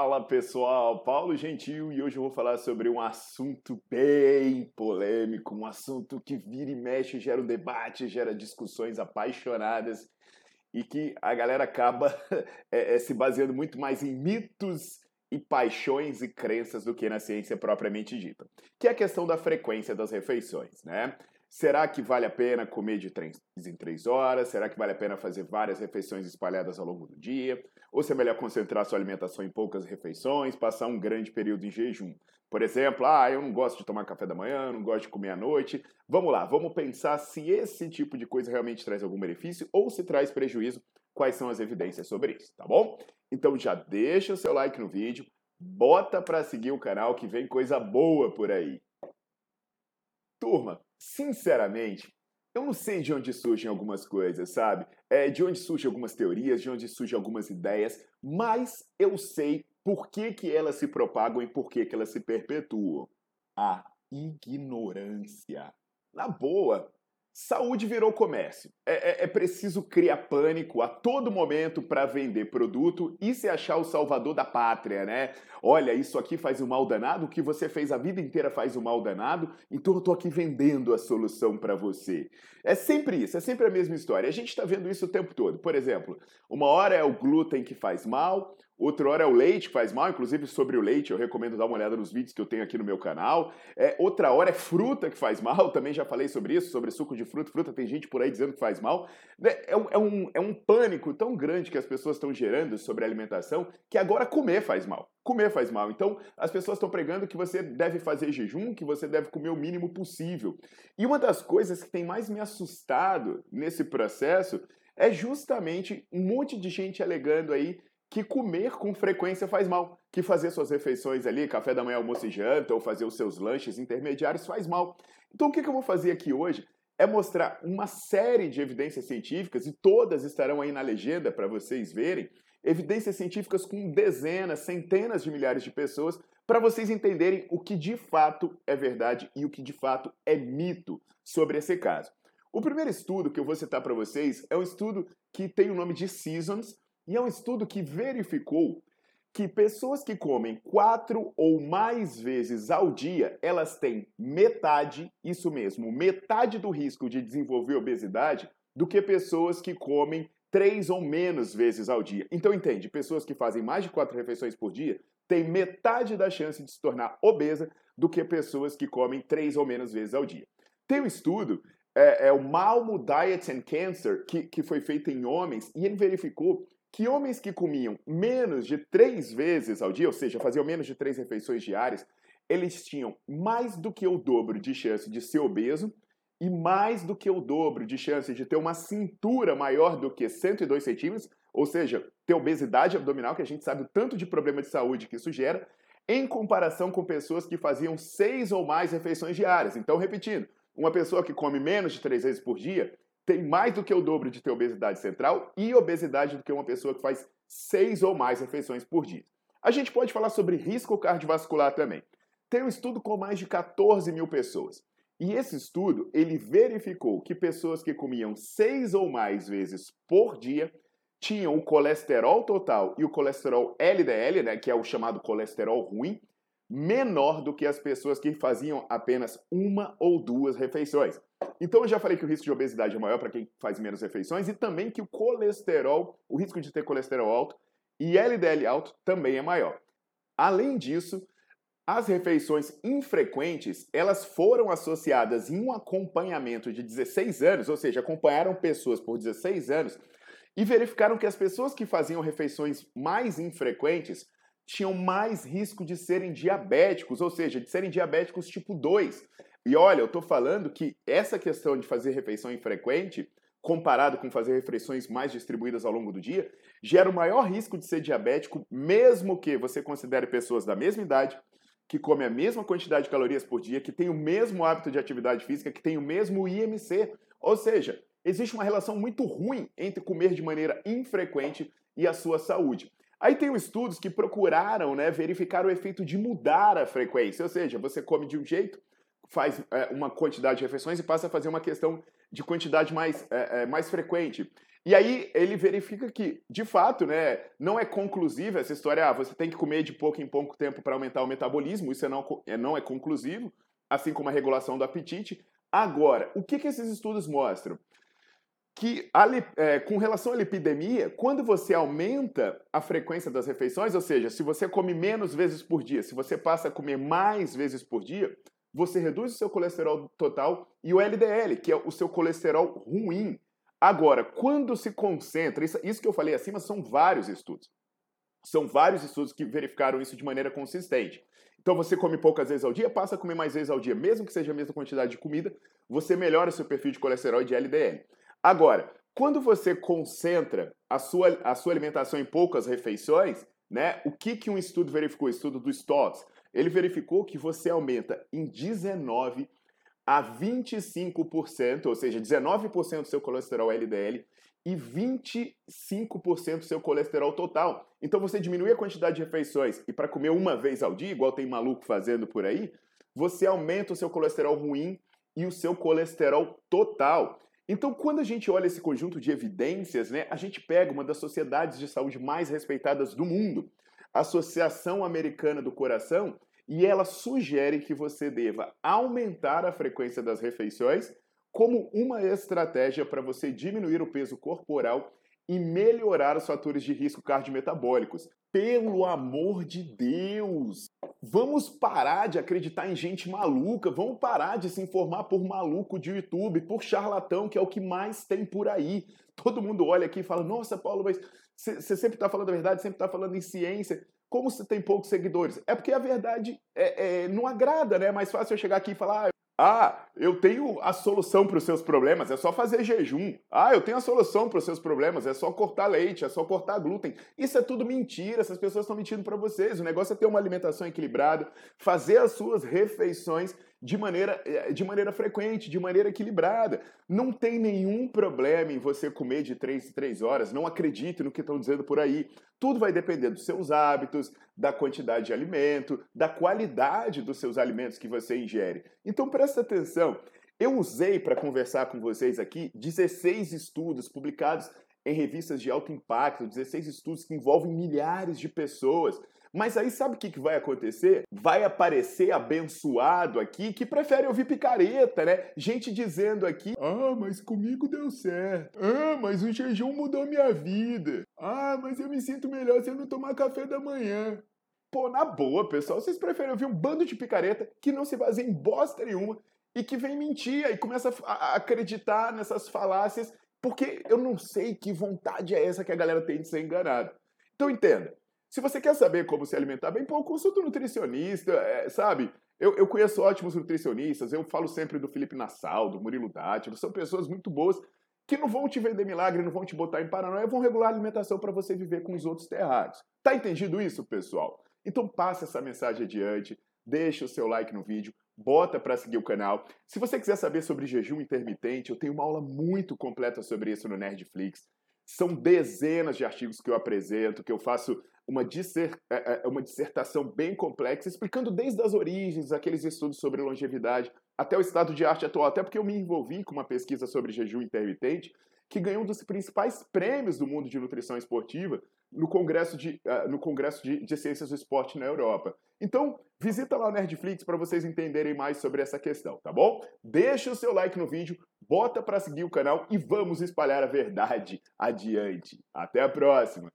Fala pessoal, Paulo Gentil e hoje eu vou falar sobre um assunto bem polêmico, um assunto que vira e mexe, gera um debate, gera discussões apaixonadas e que a galera acaba é, é, se baseando muito mais em mitos e paixões e crenças do que na ciência propriamente dita, que é a questão da frequência das refeições, né? Será que vale a pena comer de três em três horas? Será que vale a pena fazer várias refeições espalhadas ao longo do dia? Ou se é melhor concentrar sua alimentação em poucas refeições, passar um grande período em jejum? Por exemplo, ah, eu não gosto de tomar café da manhã, não gosto de comer à noite. Vamos lá, vamos pensar se esse tipo de coisa realmente traz algum benefício ou se traz prejuízo. Quais são as evidências sobre isso, tá bom? Então já deixa o seu like no vídeo, bota para seguir o canal que vem coisa boa por aí. Turma, sinceramente, eu não sei de onde surgem algumas coisas, sabe? É, de onde surgem algumas teorias, de onde surgem algumas ideias, mas eu sei por que, que elas se propagam e por que, que elas se perpetuam. A ignorância. Na boa, Saúde virou comércio. É, é, é, preciso criar pânico a todo momento para vender produto e se achar o salvador da pátria, né? Olha, isso aqui faz um mal danado, o que você fez a vida inteira faz um mal danado, então eu tô aqui vendendo a solução para você. É sempre isso, é sempre a mesma história. A gente está vendo isso o tempo todo. Por exemplo, uma hora é o glúten que faz mal, Outra hora é o leite que faz mal, inclusive sobre o leite eu recomendo dar uma olhada nos vídeos que eu tenho aqui no meu canal. É, outra hora é fruta que faz mal, também já falei sobre isso, sobre suco de fruta. Fruta tem gente por aí dizendo que faz mal. É, é, é, um, é um pânico tão grande que as pessoas estão gerando sobre a alimentação que agora comer faz mal. Comer faz mal. Então as pessoas estão pregando que você deve fazer jejum, que você deve comer o mínimo possível. E uma das coisas que tem mais me assustado nesse processo é justamente um monte de gente alegando aí que comer com frequência faz mal, que fazer suas refeições ali, café da manhã, almoço e janta, ou fazer os seus lanches intermediários faz mal. Então o que eu vou fazer aqui hoje é mostrar uma série de evidências científicas, e todas estarão aí na legenda para vocês verem, evidências científicas com dezenas, centenas de milhares de pessoas, para vocês entenderem o que de fato é verdade e o que de fato é mito sobre esse caso. O primeiro estudo que eu vou citar para vocês é um estudo que tem o nome de Seasons, e é um estudo que verificou que pessoas que comem quatro ou mais vezes ao dia, elas têm metade, isso mesmo, metade do risco de desenvolver obesidade do que pessoas que comem três ou menos vezes ao dia. Então entende, pessoas que fazem mais de quatro refeições por dia têm metade da chance de se tornar obesa do que pessoas que comem três ou menos vezes ao dia. Tem um estudo, é, é o Malmo Diet and Cancer, que, que foi feito em homens, e ele verificou que homens que comiam menos de três vezes ao dia, ou seja, faziam menos de três refeições diárias, eles tinham mais do que o dobro de chance de ser obeso e mais do que o dobro de chance de ter uma cintura maior do que 102 centímetros, ou seja, ter obesidade abdominal, que a gente sabe o tanto de problema de saúde que isso gera, em comparação com pessoas que faziam seis ou mais refeições diárias. Então, repetindo, uma pessoa que come menos de três vezes por dia tem mais do que o dobro de ter obesidade central e obesidade do que uma pessoa que faz seis ou mais refeições por dia. A gente pode falar sobre risco cardiovascular também. Tem um estudo com mais de 14 mil pessoas. E esse estudo, ele verificou que pessoas que comiam seis ou mais vezes por dia tinham o colesterol total e o colesterol LDL, né, que é o chamado colesterol ruim, menor do que as pessoas que faziam apenas uma ou duas refeições. Então eu já falei que o risco de obesidade é maior para quem faz menos refeições e também que o colesterol, o risco de ter colesterol alto e LDL alto também é maior. Além disso, as refeições infrequentes, elas foram associadas em um acompanhamento de 16 anos, ou seja, acompanharam pessoas por 16 anos e verificaram que as pessoas que faziam refeições mais infrequentes tinham mais risco de serem diabéticos, ou seja, de serem diabéticos tipo 2. E olha, eu estou falando que essa questão de fazer refeição infrequente, comparado com fazer refeições mais distribuídas ao longo do dia, gera o maior risco de ser diabético, mesmo que você considere pessoas da mesma idade, que comem a mesma quantidade de calorias por dia, que tem o mesmo hábito de atividade física, que tem o mesmo IMC. Ou seja, existe uma relação muito ruim entre comer de maneira infrequente e a sua saúde. Aí tem estudos que procuraram né, verificar o efeito de mudar a frequência, ou seja, você come de um jeito, faz é, uma quantidade de refeições e passa a fazer uma questão de quantidade mais, é, é, mais frequente. E aí ele verifica que, de fato, né, não é conclusiva essa história, ah, você tem que comer de pouco em pouco tempo para aumentar o metabolismo, isso é não, é, não é conclusivo, assim como a regulação do apetite. Agora, o que, que esses estudos mostram? Que a, é, com relação à lipidemia, quando você aumenta a frequência das refeições, ou seja, se você come menos vezes por dia, se você passa a comer mais vezes por dia, você reduz o seu colesterol total e o LDL, que é o seu colesterol ruim. Agora, quando se concentra, isso, isso que eu falei acima são vários estudos. São vários estudos que verificaram isso de maneira consistente. Então você come poucas vezes ao dia, passa a comer mais vezes ao dia, mesmo que seja a mesma quantidade de comida, você melhora seu perfil de colesterol e de LDL. Agora, quando você concentra a sua, a sua alimentação em poucas refeições, né, o que, que um estudo verificou? O estudo do Stokes, ele verificou que você aumenta em 19 a 25%, ou seja, 19% do seu colesterol LDL e 25% do seu colesterol total. Então você diminui a quantidade de refeições e para comer uma vez ao dia, igual tem maluco fazendo por aí, você aumenta o seu colesterol ruim e o seu colesterol total. Então, quando a gente olha esse conjunto de evidências, né, a gente pega uma das sociedades de saúde mais respeitadas do mundo, a Associação Americana do Coração, e ela sugere que você deva aumentar a frequência das refeições como uma estratégia para você diminuir o peso corporal e melhorar os fatores de risco cardiometabólicos. Pelo amor de Deus! Vamos parar de acreditar em gente maluca, vamos parar de se informar por maluco de YouTube, por charlatão, que é o que mais tem por aí. Todo mundo olha aqui e fala: Nossa, Paulo, mas você sempre está falando a verdade, sempre está falando em ciência. Como você tem poucos seguidores? É porque a verdade é, é, não agrada, né? É mais fácil eu chegar aqui e falar. Ah, eu tenho a solução para os seus problemas, é só fazer jejum. Ah, eu tenho a solução para os seus problemas, é só cortar leite, é só cortar glúten. Isso é tudo mentira, essas pessoas estão mentindo para vocês. O negócio é ter uma alimentação equilibrada, fazer as suas refeições de maneira, eh, de maneira frequente, de maneira equilibrada. Não tem nenhum problema em você comer de 3 em 3 horas, não acredite no que estão dizendo por aí. Tudo vai depender dos seus hábitos, da quantidade de alimento, da qualidade dos seus alimentos que você ingere. Então presta atenção. Eu usei para conversar com vocês aqui 16 estudos publicados em revistas de alto impacto, 16 estudos que envolvem milhares de pessoas mas aí sabe o que, que vai acontecer? Vai aparecer abençoado aqui que prefere ouvir picareta, né? Gente dizendo aqui: Ah, mas comigo deu certo. Ah, mas o jejum mudou minha vida. Ah, mas eu me sinto melhor se eu não tomar café da manhã. Pô, na boa, pessoal, vocês preferem ouvir um bando de picareta que não se baseia em bosta nenhuma e que vem mentir e começa a acreditar nessas falácias, porque eu não sei que vontade é essa que a galera tem de ser enganada. Então entenda, se você quer saber como se alimentar bem, pô, consulta um nutricionista, é, sabe? Eu, eu, conheço ótimos nutricionistas, eu falo sempre do Felipe Nassau, do Murilo Dátilo, são pessoas muito boas que não vão te vender milagre, não vão te botar em paranoia, vão regular a alimentação para você viver com os outros terráqueos. Tá entendido isso, pessoal? Então passe essa mensagem adiante, deixa o seu like no vídeo, bota para seguir o canal. Se você quiser saber sobre jejum intermitente, eu tenho uma aula muito completa sobre isso no Nerdflix. São dezenas de artigos que eu apresento, que eu faço uma, disser, é, é, uma dissertação bem complexa, explicando desde as origens, aqueles estudos sobre longevidade, até o estado de arte atual, até porque eu me envolvi com uma pesquisa sobre jejum intermitente, que ganhou um dos principais prêmios do mundo de nutrição esportiva no Congresso de, uh, no Congresso de, de, Ciências do Esporte na Europa. Então, visita lá o Nerdflix para vocês entenderem mais sobre essa questão, tá bom? Deixa o seu like no vídeo, bota para seguir o canal e vamos espalhar a verdade adiante. Até a próxima!